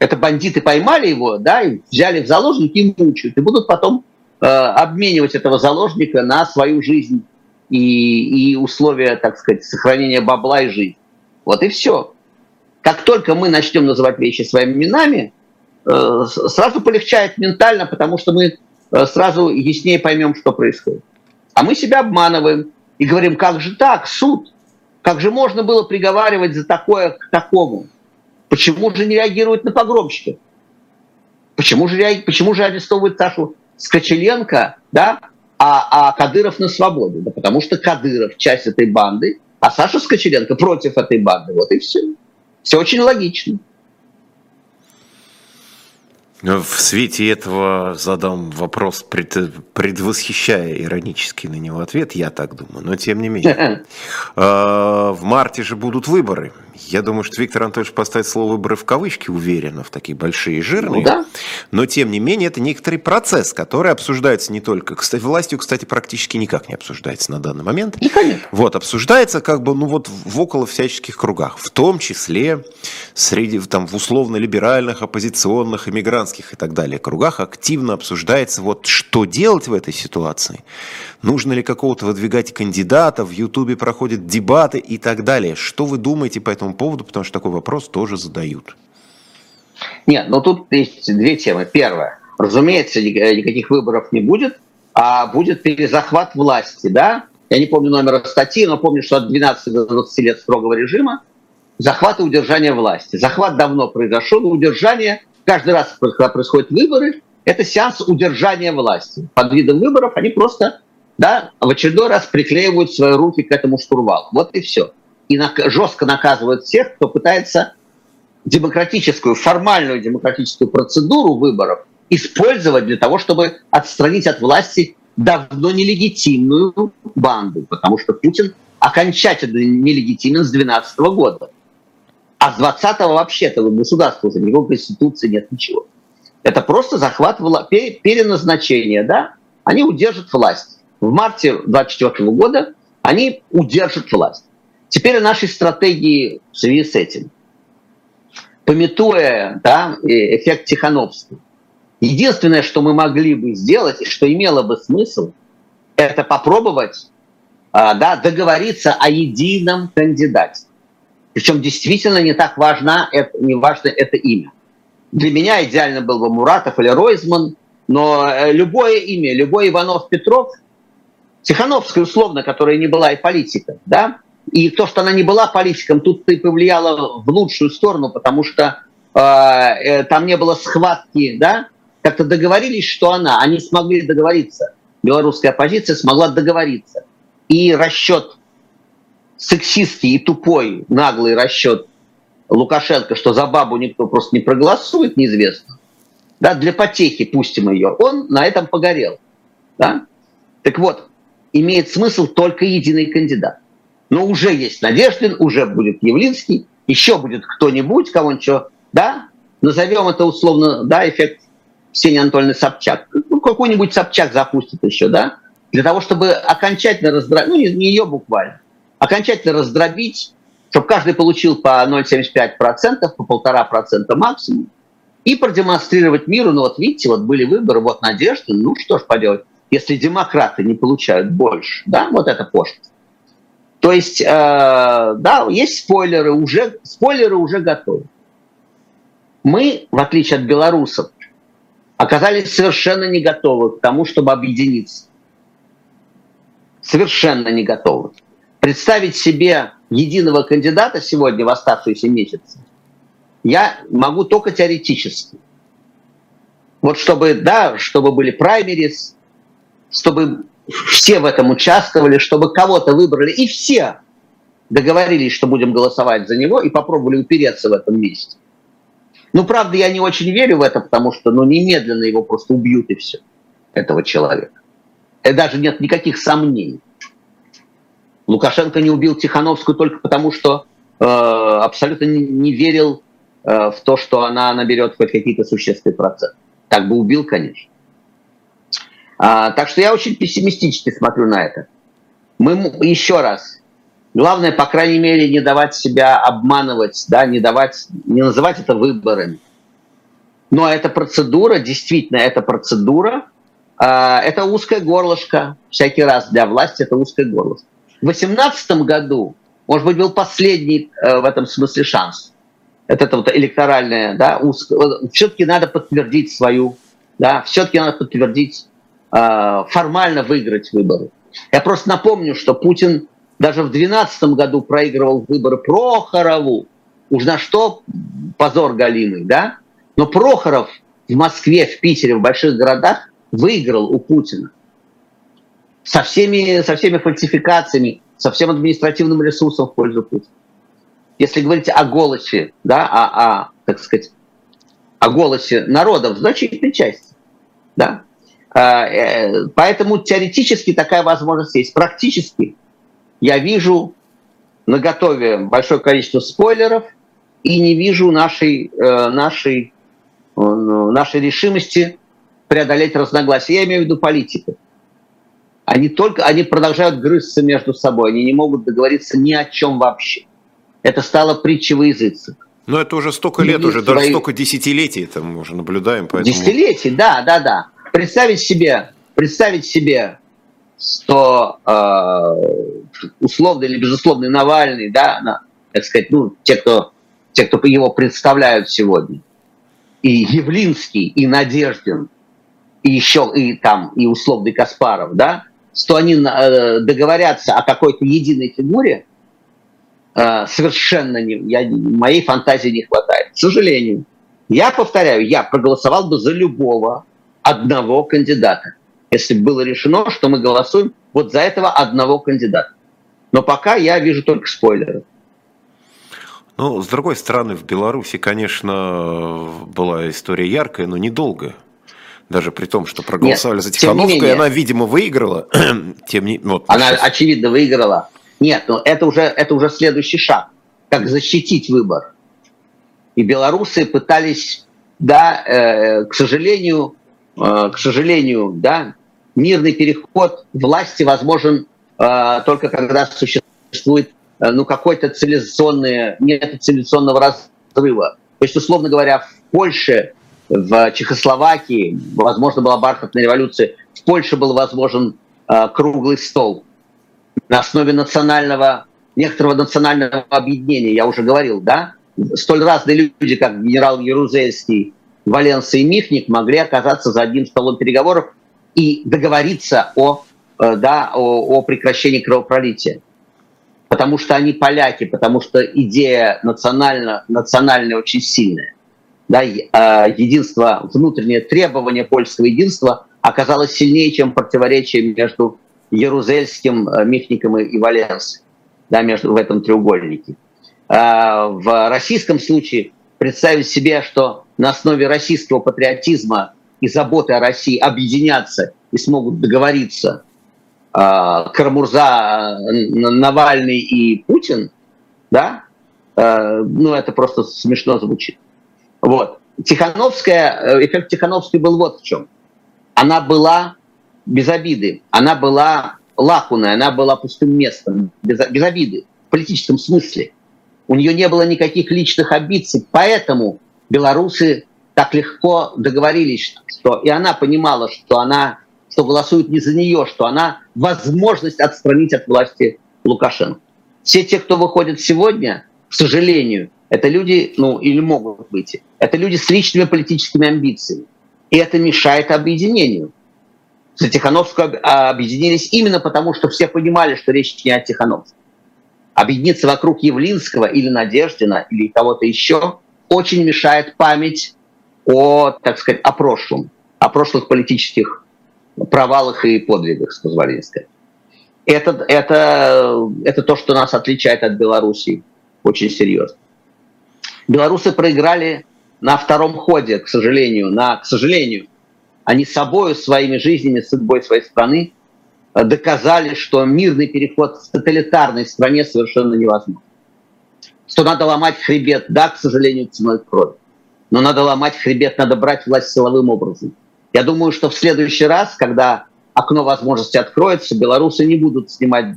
Это бандиты поймали его, да, и взяли в заложники и мучают. И будут потом э, обменивать этого заложника на свою жизнь и, и условия, так сказать, сохранения бабла и жизни. Вот и все. Как только мы начнем называть вещи своими именами, э, сразу полегчает ментально, потому что мы сразу яснее поймем, что происходит. А мы себя обманываем и говорим, как же так, суд, как же можно было приговаривать за такое к такому? Почему же не реагируют на погромщиков? Почему же, почему же арестовывают Сашу Скочеленко, да, а, а Кадыров на свободе? Да потому что Кадыров часть этой банды, а Саша Скочеленко против этой банды. Вот и все. Все очень логично. В свете этого задам вопрос, пред, предвосхищая иронически на него ответ, я так думаю, но тем не менее. А, в марте же будут выборы. Я думаю, что Виктор Анатольевич поставит слово «выборы» в кавычки уверенно, в такие большие и жирные. Ну, да. Но, тем не менее, это некоторый процесс, который обсуждается не только... Кстати, властью, кстати, практически никак не обсуждается на данный момент. Вот, обсуждается как бы, ну вот, в около всяческих кругах. В том числе среди, там, в условно-либеральных, оппозиционных, иммигрантских и так далее кругах активно обсуждается вот, что делать в этой ситуации. Нужно ли какого-то выдвигать кандидата, в Ютубе проходят дебаты и так далее. Что вы думаете по этому поводу, потому что такой вопрос тоже задают. Нет, но тут есть две темы. Первая. Разумеется, никаких выборов не будет, а будет перезахват власти, да? Я не помню номер статьи, но помню, что от 12 до 20 лет строгого режима захват и удержание власти. Захват давно произошел, удержание, каждый раз, когда происходят выборы, это сеанс удержания власти. Под видом выборов они просто да, в очередной раз приклеивают свои руки к этому штурвалу. Вот и все и жестко наказывают всех, кто пытается демократическую, формальную демократическую процедуру выборов использовать для того, чтобы отстранить от власти давно нелегитимную банду, потому что Путин окончательно нелегитимен с 2012 года. А с 20-го вообще-то государства уже никакой конституции нет, ничего. Это просто захват, переназначение, да? Они удержат власть. В марте 2024 года они удержат власть. Теперь о нашей стратегии в связи с этим. Пометуя да, эффект Тихановского, единственное, что мы могли бы сделать, и что имело бы смысл, это попробовать а, да, договориться о едином кандидате. Причем действительно не так важно это, не важно это имя. Для меня идеально был бы Муратов или Ройзман, но э, любое имя, любой Иванов-Петров, Тихановская условно, которая не была и политиком, да, и то, что она не была политиком, тут ты повлияла в лучшую сторону, потому что э, э, там не было схватки, да, как-то договорились, что она, они смогли договориться. Белорусская оппозиция смогла договориться. И расчет сексистский и тупой, наглый расчет Лукашенко, что за бабу никто просто не проголосует, неизвестно. Да, для потехи пустим ее. Он на этом погорел. Да? Так вот, имеет смысл только единый кандидат. Но уже есть Надеждин, уже будет Явлинский, еще будет кто-нибудь, кого-нибудь, да, назовем это условно, да, эффект Ксении Анатольевны Собчак. Ну, какой-нибудь Собчак запустит еще, да, для того, чтобы окончательно раздробить, ну, не, не ее буквально, окончательно раздробить, чтобы каждый получил по 0,75%, по 1,5% максимум, и продемонстрировать миру, ну вот видите, вот были выборы, вот надежда, ну что ж поделать, если демократы не получают больше, да, вот это пошлость. То есть, э, да, есть спойлеры, уже, спойлеры уже готовы. Мы, в отличие от белорусов, оказались совершенно не готовы к тому, чтобы объединиться. Совершенно не готовы. Представить себе единого кандидата сегодня в оставшиеся месяцы я могу только теоретически. Вот чтобы, да, чтобы были праймерис, чтобы все в этом участвовали, чтобы кого-то выбрали, и все договорились, что будем голосовать за него, и попробовали упереться в этом месте. Ну, правда, я не очень верю в это, потому что, ну, немедленно его просто убьют и все, этого человека. И даже нет никаких сомнений. Лукашенко не убил Тихановскую только потому, что э, абсолютно не, не верил э, в то, что она наберет хоть какие-то существенные проценты. Так бы убил, конечно. А, так что я очень пессимистически смотрю на это. Мы еще раз, главное, по крайней мере, не давать себя обманывать, да, не давать, не называть это выборами. Но эта процедура, действительно, эта процедура, э, это узкое горлышко всякий раз для власти, это узкое горлышко. В 2018 году, может быть, был последний э, в этом смысле шанс. Это, это вот электоральное, да, узкое. Все-таки надо подтвердить свою, да, все-таки надо подтвердить формально выиграть выборы. Я просто напомню, что Путин даже в 2012 году проигрывал выборы Прохорову. Уж на что позор галимый, да? Но Прохоров в Москве, в Питере, в больших городах выиграл у Путина. Со всеми, со всеми фальсификациями, со всем административным ресурсом в пользу Путина. Если говорить о голосе, да, о, о так сказать, о голосе народа в значительной части, да, э, поэтому теоретически такая возможность есть. Практически я вижу на готове большое количество спойлеров и не вижу нашей, э, нашей, э, нашей решимости преодолеть разногласия. Я имею в виду политиков. Они только, они продолжают грызться между собой, они не могут договориться ни о чем вообще. Это стало притчей во языцах. Но это уже столько лет, уже свои... даже столько десятилетий это мы уже наблюдаем. Поэтому... Десятилетий, да, да, да представить себе, представить себе, что э, условный или безусловный Навальный, да, на, так сказать, ну, те, кто, те, кто его представляют сегодня, и Явлинский, и Надеждин, и еще и там, и условный Каспаров, да, что они э, договорятся о какой-то единой фигуре, э, совершенно не, я, моей фантазии не хватает, к сожалению. Я повторяю, я проголосовал бы за любого одного кандидата. Если было решено, что мы голосуем вот за этого одного кандидата. Но пока я вижу только спойлеры. Ну, с другой стороны, в Беларуси, конечно, была история яркая, но недолгая. Даже при том, что проголосовали Нет, за Тихановскую, она, видимо, выиграла. тем не... вот, она, сейчас... очевидно, выиграла. Нет, но это уже, это уже следующий шаг. Как защитить выбор. И белорусы пытались да, э, к сожалению, к сожалению, да, мирный переход власти возможен э, только когда существует э, ну, какой-то цивилизационный, нет цивилизационного разрыва. То есть, условно говоря, в Польше, в Чехословакии, возможно, была бархатная революция, в Польше был возможен э, круглый стол на основе национального, некоторого национального объединения, я уже говорил, да? Столь разные люди, как генерал Ярузельский, Валенса и Михник, могли оказаться за одним столом переговоров и договориться о, э, да, о, о прекращении кровопролития. Потому что они поляки, потому что идея национально, национальная очень сильная. Да, э, единство, внутреннее требование польского единства оказалось сильнее, чем противоречие между Ярузельским, э, Михником и Валенсой да, между, в этом треугольнике. В российском случае представить себе, что на основе российского патриотизма и заботы о России объединятся и смогут договориться э, Карамурза, Навальный и Путин, да, э, ну это просто смешно звучит. Вот. Тихановская, э, эффект Тихановской был вот в чем. Она была без обиды, она была лакуной, она была пустым местом, без, без обиды, в политическом смысле. У нее не было никаких личных амбиций, поэтому белорусы так легко договорились, что и она понимала, что она, что голосуют не за нее, что она возможность отстранить от власти Лукашенко. Все те, кто выходит сегодня, к сожалению, это люди, ну или могут быть, это люди с личными политическими амбициями. И это мешает объединению. За Тихановскую объединились именно потому, что все понимали, что речь не о Тихановском. Объединиться вокруг Явлинского или Надеждина или кого-то еще очень мешает память о, так сказать, о прошлом, о прошлых политических провалах и подвигах, с позволения сказать. Это, это, это то, что нас отличает от Белоруссии очень серьезно. Белорусы проиграли на втором ходе, к сожалению, на, к сожалению, они собой, своими жизнями, судьбой своей страны доказали, что мирный переход в тоталитарной стране совершенно невозможен. Что надо ломать хребет, да, к сожалению, ценой крови но надо ломать хребет, надо брать власть силовым образом. Я думаю, что в следующий раз, когда окно возможности откроется, белорусы не будут снимать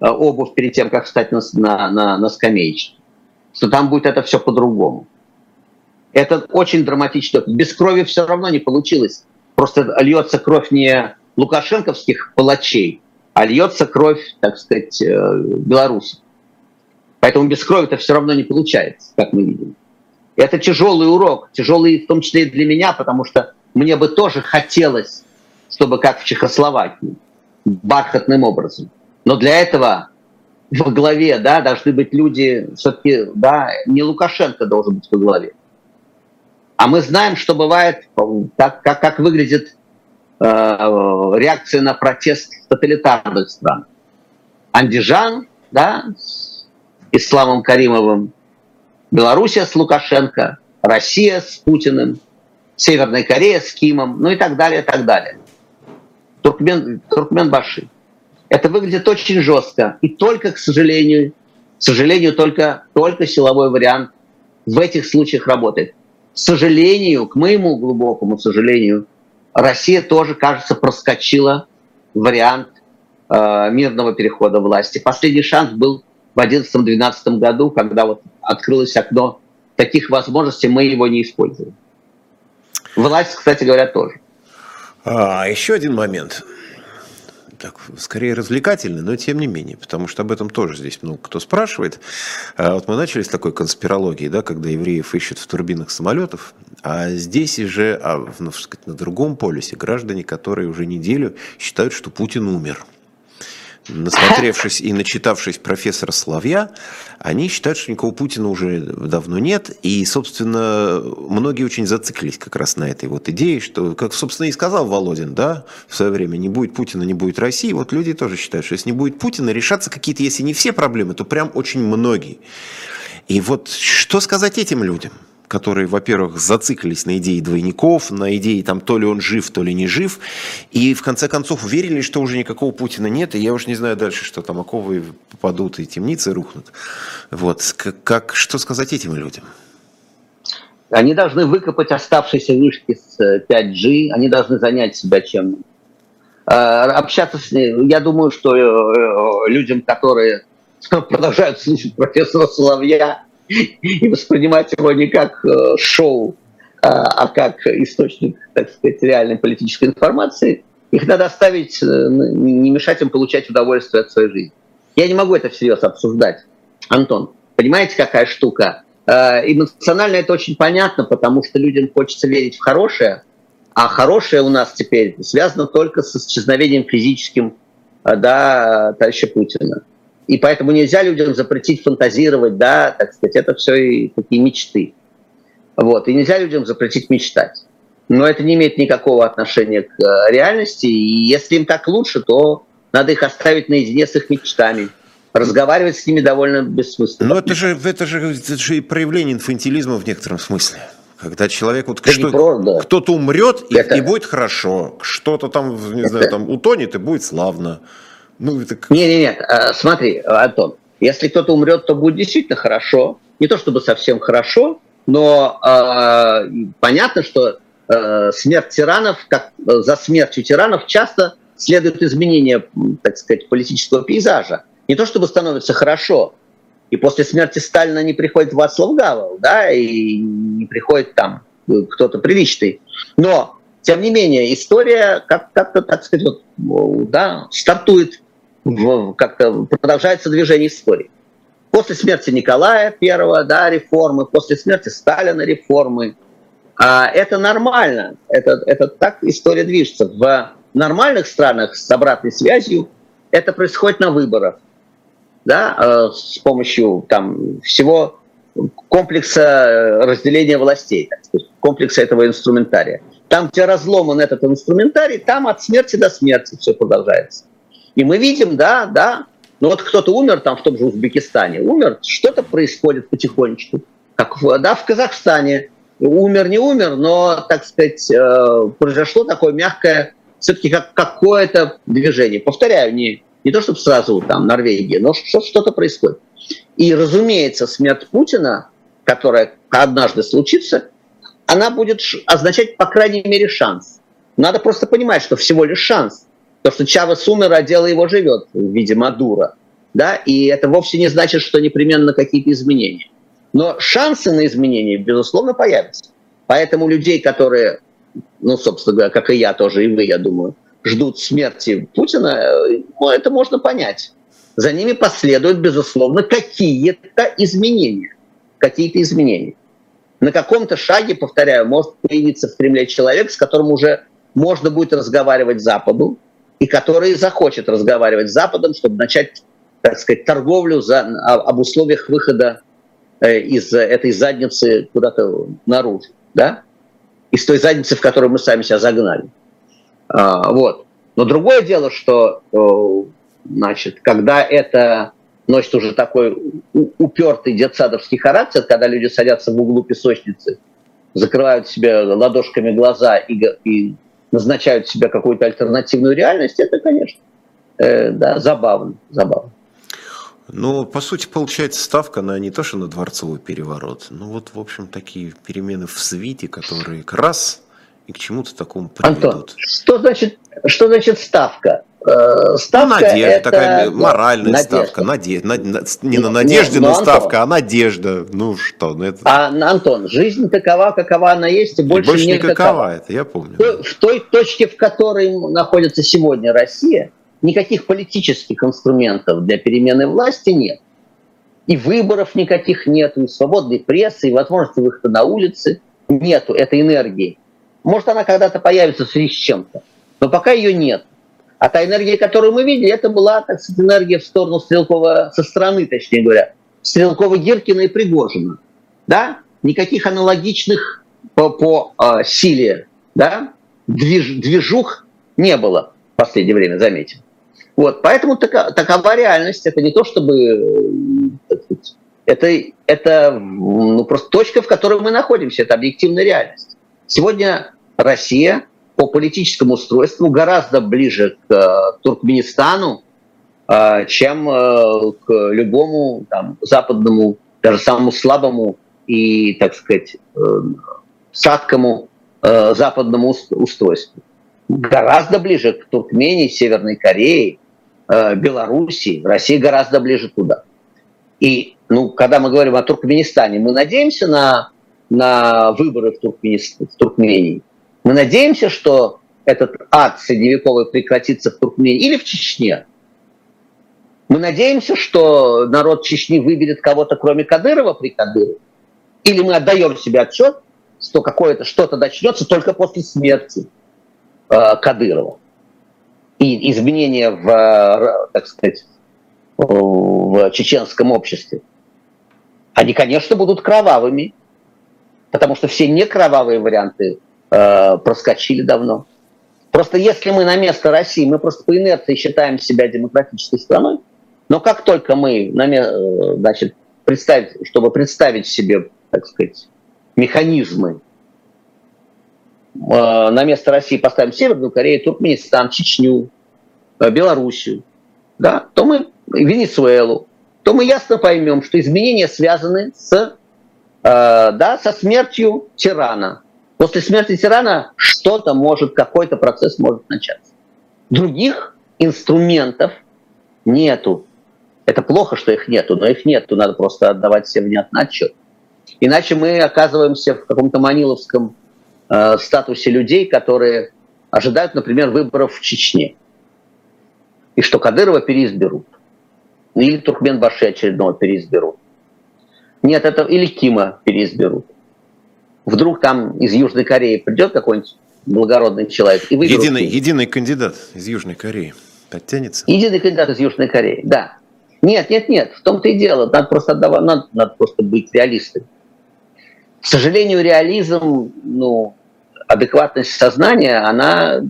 э, обувь перед тем, как встать на, на, на, на скамеечке. Что там будет это все по-другому. Это очень драматично. Без крови все равно не получилось. Просто льется кровь не лукашенковских палачей, а льется кровь, так сказать, э, белорусов. Поэтому без крови это все равно не получается, как мы видим. Это тяжелый урок, тяжелый в том числе и для меня, потому что мне бы тоже хотелось, чтобы как в Чехословакии, бархатным образом. Но для этого во главе да, должны быть люди, все-таки да, не Лукашенко должен быть во главе. А мы знаем, что бывает, как, как, как выглядит э, реакция на протест в тоталитарных странах. Андижан, да, Исламом Каримовым, Белоруссия с Лукашенко, Россия с Путиным, Северная Корея с Кимом, ну и так далее, так далее. Туркмен, Туркменбаши. Это выглядит очень жестко. И только, к сожалению, к сожалению, только, только силовой вариант в этих случаях работает. К сожалению, к моему глубокому сожалению, Россия тоже, кажется, проскочила вариант э, мирного перехода власти. Последний шанс был в 2011-2012 году, когда вот открылось окно таких возможностей, мы его не используем. Власть, кстати говоря, тоже. А, еще один момент. Так, скорее развлекательный, но тем не менее, потому что об этом тоже здесь много кто спрашивает. А вот мы начали с такой конспирологии, да, когда евреев ищут в турбинах самолетов, а здесь же, а, ну, сказать, на другом полюсе граждане, которые уже неделю считают, что Путин умер – насмотревшись и начитавшись профессора Славья, они считают, что никакого Путина уже давно нет. И, собственно, многие очень зациклились как раз на этой вот идее, что, как, собственно, и сказал Володин, да, в свое время, не будет Путина, не будет России. Вот люди тоже считают, что если не будет Путина, решатся какие-то, если не все проблемы, то прям очень многие. И вот что сказать этим людям? Которые, во-первых, зациклились на идее двойников, на идее там то ли он жив, то ли не жив, и в конце концов уверили, что уже никакого Путина нет, и я уж не знаю дальше, что там оковы попадут и темницы рухнут. Вот, как, как что сказать этим людям? Они должны выкопать оставшиеся вышки с 5G, они должны занять себя чем общаться с ней. Я думаю, что людям, которые продолжают слушать профессора Соловья и воспринимать его не как шоу, а, а как источник, так сказать, реальной политической информации, их надо оставить, э, не мешать им получать удовольствие от своей жизни. Я не могу это всерьез обсуждать. Антон, понимаете, какая штука? Э, эмоционально это очень понятно, потому что людям хочется верить в хорошее, а хорошее у нас теперь связано только с исчезновением физическим э, да, товарища Путина. И поэтому нельзя людям запретить фантазировать, да, так сказать, это все и такие мечты. Вот. И нельзя людям запретить мечтать. Но это не имеет никакого отношения к э, реальности. И если им так лучше, то надо их оставить наедине с их мечтами. Разговаривать с ними довольно бессмысленно. Но это же, это же, это же и проявление инфантилизма в некотором смысле. Когда человек, вот что, про, да. кто-то умрет и, это... и будет хорошо, что-то там, не это... знаю, там утонет и будет славно. Ну, это... Не, не, нет, а, смотри, Антон, если кто-то умрет, то будет действительно хорошо. Не то чтобы совсем хорошо, но э, понятно, что э, смерть тиранов, как за смертью тиранов часто следует изменение, так сказать, политического пейзажа. Не то чтобы становится хорошо, и после смерти Сталина не приходит Вацлав Гавел, да, и не приходит там кто-то приличный. Но, тем не менее, история как-то, так сказать, вот, да, стартует, как-то продолжается движение истории. После смерти Николая I, да, реформы, после смерти Сталина реформы. А это нормально, это, это так история движется. В нормальных странах с обратной связью это происходит на выборах, да, э, с помощью там всего комплекса разделения властей, комплекса этого инструментария. Там, где разломан этот инструментарий, там от смерти до смерти все продолжается. И мы видим, да, да, ну вот кто-то умер там в том же Узбекистане, умер, что-то происходит потихонечку. Как да, в Казахстане. Умер, не умер, но, так сказать, э, произошло такое мягкое, все-таки как какое-то движение. Повторяю, не, не то чтобы сразу там Норвегия, но что-то происходит. И, разумеется, смерть Путина, которая однажды случится, она будет означать, по крайней мере, шанс. Надо просто понимать, что всего лишь шанс – то, что Чавес умер, а дело его живет в виде Мадура. Да? И это вовсе не значит, что непременно какие-то изменения. Но шансы на изменения, безусловно, появятся. Поэтому людей, которые, ну, собственно говоря, как и я тоже, и вы, я думаю, ждут смерти Путина, ну, это можно понять. За ними последуют, безусловно, какие-то изменения. Какие-то изменения. На каком-то шаге, повторяю, может появиться в Кремле человек, с которым уже можно будет разговаривать Западу, и который захочет разговаривать с Западом, чтобы начать, так сказать, торговлю за, об условиях выхода э, из этой задницы куда-то наружу, да? Из той задницы, в которую мы сами себя загнали. А, вот. Но другое дело, что, значит, когда это носит уже такой упертый детсадовский характер, когда люди садятся в углу песочницы, закрывают себе ладошками глаза и, и назначают себе какую-то альтернативную реальность, это, конечно, э, да, забавно, забавно. Ну, по сути, получается ставка на не то, что на дворцовый переворот, ну вот, в общем, такие перемены в свите, которые раз и к чему-то такому приведут. Антон, что значит, что значит ставка? Э, ставка ну, надежда, это... такая моральная надежда. ставка. Наде... На... Не на надежде, Нет, но, но ставка, а надежда. Ну что, ну это... А, Антон, жизнь такова, какова она есть, и больше, и больше не какова. какова. Это я помню. В той точке, в которой находится сегодня Россия, никаких политических инструментов для перемены власти нет. И выборов никаких нет, и свободной прессы, и возможности выхода на улицы нету этой энергии. Может, она когда-то появится в связи с чем-то, но пока ее нет. А та энергия, которую мы видели, это была, так сказать, энергия в сторону Стрелкова, со стороны, точнее говоря, Стрелкова, Гиркина и Пригожина. Да? Никаких аналогичных по, по э, силе да? Движ, движух не было в последнее время, заметим. Вот, поэтому така, такова реальность. Это не то, чтобы... Сказать, это, это ну, просто точка, в которой мы находимся. Это объективная реальность. Сегодня Россия по политическому устройству гораздо ближе к э, Туркменистану, э, чем э, к любому там, западному, даже самому слабому и, так сказать, садкому западному устройству. Гораздо ближе к Туркмении, Северной Корее, Белоруссии. Россия гораздо ближе туда. И, ну, когда мы говорим о Туркменистане, мы надеемся на, на выборы в, Туркменистане, в Туркмении. Мы надеемся, что этот ад средневековый прекратится в Туркмении или в Чечне. Мы надеемся, что народ Чечни выберет кого-то, кроме Кадырова при Кадырове. Или мы отдаем себе отчет, что какое-то что-то начнется только после смерти э, Кадырова. И изменения в, э, так сказать, в чеченском обществе. Они, конечно, будут кровавыми, потому что все некровавые варианты э, проскочили давно. Просто если мы на место России, мы просто по инерции считаем себя демократической страной, но как только мы, э, значит, представить, чтобы представить себе, так сказать, механизмы, э, на место России поставим Северную Корею, Туркменистан, Чечню, э, Белоруссию, да, то мы Венесуэлу, то мы ясно поймем, что изменения связаны с, да, со смертью тирана. После смерти тирана что-то может, какой-то процесс может начаться. Других инструментов нету это плохо, что их нету, но их нету, надо просто отдавать себе внятный отчет. Иначе мы оказываемся в каком-то маниловском э, статусе людей, которые ожидают, например, выборов в Чечне. И что Кадырова переизберут. Или Туркменбаши очередного переизберут. Нет, это или Кима переизберут. Вдруг там из Южной Кореи придет какой-нибудь благородный человек и выберут. Единый, единый кандидат из Южной Кореи подтянется? Единый кандидат из Южной Кореи, да. Нет, нет, нет, в том-то и дело. Надо просто отдавать, надо, надо просто быть реалистами. К сожалению, реализм, ну, адекватность сознания, она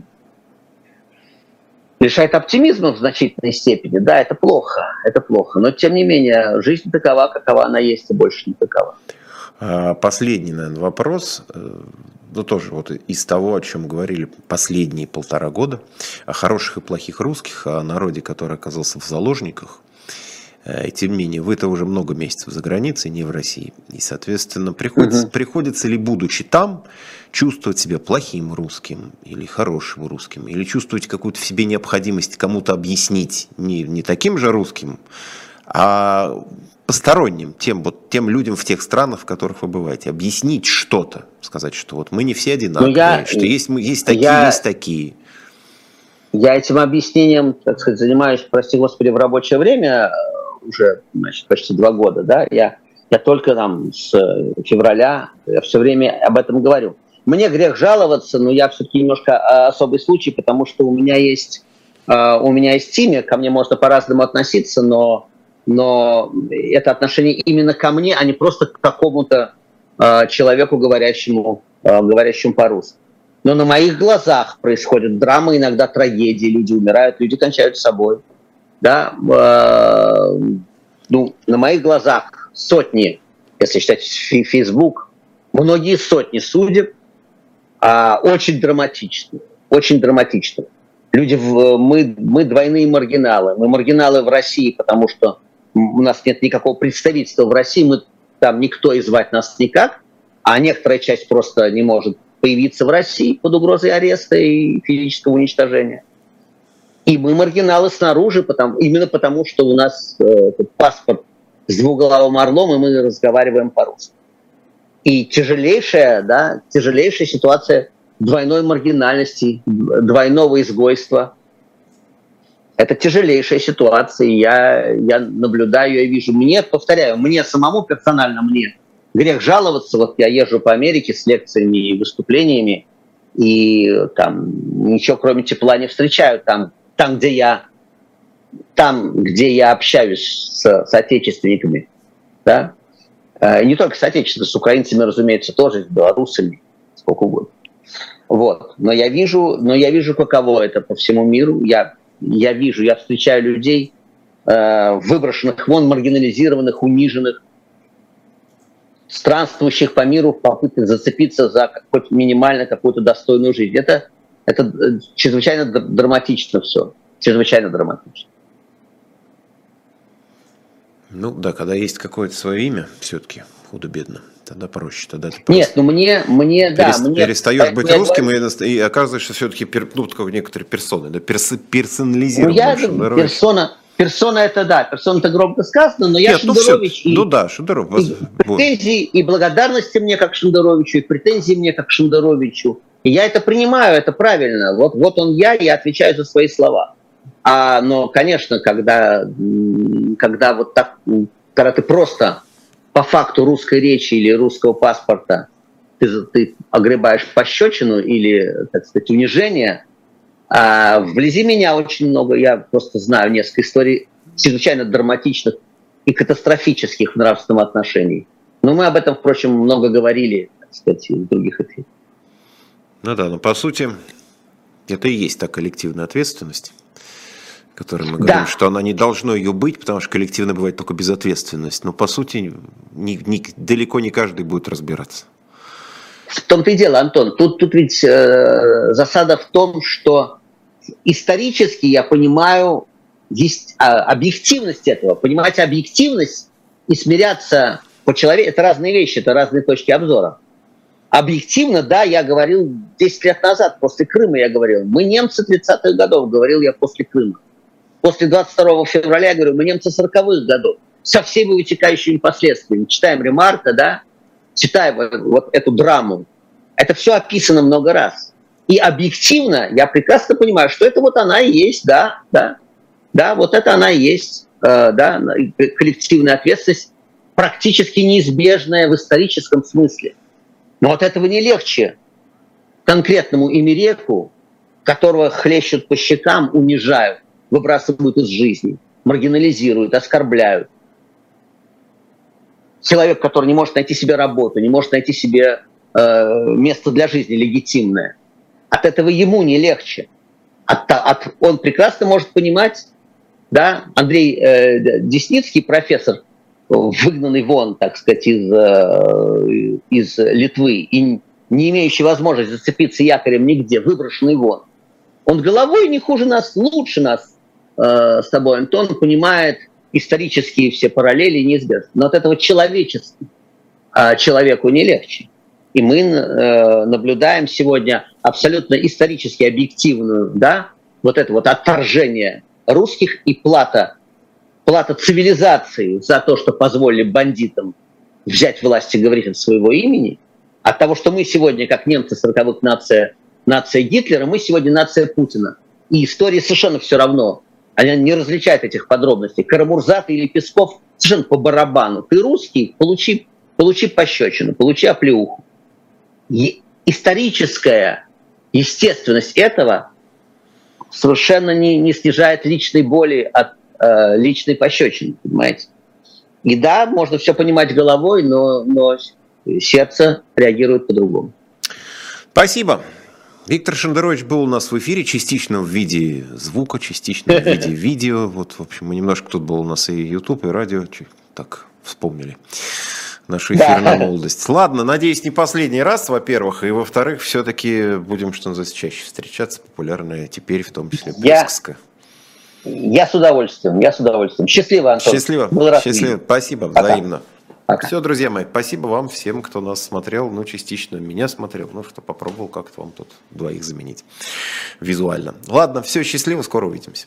лишает оптимизма в значительной степени. Да, это плохо, это плохо. Но, тем не менее, жизнь такова, какова она есть, и больше не такова. А, последний, наверное, вопрос. Э, ну, тоже вот из того, о чем говорили последние полтора года, о хороших и плохих русских, о народе, который оказался в заложниках – Э, тем не менее, вы-то уже много месяцев за границей, не в России. И, соответственно, приходится, угу. приходится ли, будучи там, чувствовать себя плохим русским или хорошим русским, или чувствовать какую-то в себе необходимость кому-то объяснить не, не таким же русским, а посторонним, тем, вот, тем людям в тех странах, в которых вы бываете, объяснить что-то, сказать, что вот мы не все одинаковые, я, что есть, мы, есть такие, я, есть такие. Я этим объяснением, так сказать, занимаюсь, прости господи, в рабочее время, уже значит, почти два года, да, я, я только там с февраля, я все время об этом говорю. Мне грех жаловаться, но я все-таки немножко а, особый случай, потому что у меня есть, а, у меня есть семья, ко мне можно по-разному относиться, но, но это отношение именно ко мне, а не просто к какому-то человеку, говорящему, говорящему по-русски. Но на моих глазах происходят драмы, иногда трагедии, люди умирают, люди кончают собой да, э, ну, на моих глазах сотни, если считать Facebook, многие сотни судеб, а, очень драматично, очень драматично. Люди, мы, мы двойные маргиналы. Мы маргиналы в России, потому что у нас нет никакого представительства в России, мы там никто и звать нас никак, а некоторая часть просто не может появиться в России под угрозой ареста и физического уничтожения. И мы маргиналы снаружи, потому, именно потому, что у нас э, паспорт с двуглавым орлом, и мы разговариваем по-русски. И тяжелейшая, да, тяжелейшая ситуация двойной маргинальности, двойного изгойства. Это тяжелейшая ситуация, я, я наблюдаю, я вижу. Мне, повторяю, мне самому персонально, мне грех жаловаться. Вот я езжу по Америке с лекциями и выступлениями, и там ничего кроме тепла не встречаю. Там там, где я, там, где я общаюсь с соотечественниками, да, э, не только с отечественниками, с украинцами, разумеется, тоже, с белорусами, сколько угодно. Вот. Но я вижу, но я вижу, каково это по всему миру. Я, я вижу, я встречаю людей, э, выброшенных вон, маргинализированных, униженных, странствующих по миру в попытке зацепиться за хоть минимально какую-то достойную жизнь. Это это э, чрезвычайно драматично все. Чрезвычайно драматично. Ну да, когда есть какое-то свое имя, все-таки худо-бедно, тогда проще. Тогда ты Нет, ну мне, мне, да. Перес, мне, перестаешь быть русским говорю... и, и оказываешься все-таки, ну, как некоторые персоны, да, перс, персонализирован. Ну, я персона, персона это да, персона это громко сказано, но я Нет, Шендерович. Ну, все, и, ну да, Шендеров. И претензии и благодарности мне как Шендеровичу, и претензии мне как Шендеровичу. И я это принимаю, это правильно. Вот, вот он я, я отвечаю за свои слова. А, но, конечно, когда, когда вот так, когда ты просто по факту русской речи или русского паспорта ты, ты огребаешь пощечину или, так сказать, унижение, а вблизи меня очень много, я просто знаю несколько историй чрезвычайно драматичных и катастрофических в нравственном отношении. Но мы об этом, впрочем, много говорили, так сказать, в других эфирах. Ну да, но по сути, это и есть та коллективная ответственность которой мы говорим, да. что она не должно ее быть, потому что коллективно бывает только безответственность. Но по сути не, не, далеко не каждый будет разбираться. В том-то и дело, Антон. Тут, тут ведь э, засада в том, что исторически я понимаю есть, а, объективность этого. Понимать объективность и смиряться по человеку – это разные вещи, это разные точки обзора. Объективно, да, я говорил 10 лет назад, после Крыма я говорил. Мы немцы 30-х годов, говорил я после Крыма после 22 февраля, я говорю, мы немцы 40-х годов, со всеми вытекающими последствиями. Читаем Ремарка, да, читаем вот эту драму. Это все описано много раз. И объективно я прекрасно понимаю, что это вот она и есть, да, да, да, вот это она и есть, э, да, коллективная ответственность, практически неизбежная в историческом смысле. Но от этого не легче конкретному имереку, которого хлещут по щекам, унижают, выбрасывают из жизни, маргинализируют, оскорбляют. Человек, который не может найти себе работу, не может найти себе э, место для жизни легитимное, от этого ему не легче. От, от, он прекрасно может понимать, да, Андрей э, Десницкий, профессор, выгнанный вон, так сказать, из, э, из Литвы и не имеющий возможности зацепиться якорем нигде, выброшенный вон. Он головой не хуже нас, лучше нас э, с тобой, Антон, понимает исторические все параллели неизбежно. Но от этого человечества э, человеку не легче. И мы э, наблюдаем сегодня абсолютно исторически объективную, да, вот это вот отторжение русских и плата, плата цивилизации за то, что позволили бандитам взять власть и говорить от своего имени, от того, что мы сегодня, как немцы 40-х, нация, нация Гитлера, мы сегодня нация Путина. И истории совершенно все равно, они не различают этих подробностей. Карамурзат или Песков совершенно по барабану. Ты русский, получи, получи пощечину, получи оплеуху. И историческая естественность этого совершенно не, не снижает личной боли от э, личной пощечины, понимаете? И да, можно все понимать головой, но, но сердце реагирует по-другому. Спасибо. Виктор Шендерович был у нас в эфире, частично в виде звука, частично в виде видео. Вот, в общем, мы немножко тут был у нас и YouTube, и радио. Так, вспомнили нашу эфирную да. молодость. Ладно, надеюсь, не последний раз, во-первых, и во-вторых, все-таки будем, что называется, чаще встречаться, популярная теперь, в том числе, Плескская. Я, я с удовольствием, я с удовольствием. Счастливо, Антон. Счастливо, Был счастливо. Спасибо, Пока. взаимно. Пока. Все, друзья мои, спасибо вам всем, кто нас смотрел, ну, частично меня смотрел, ну, что попробовал как-то вам тут двоих заменить визуально. Ладно, все, счастливо, скоро увидимся.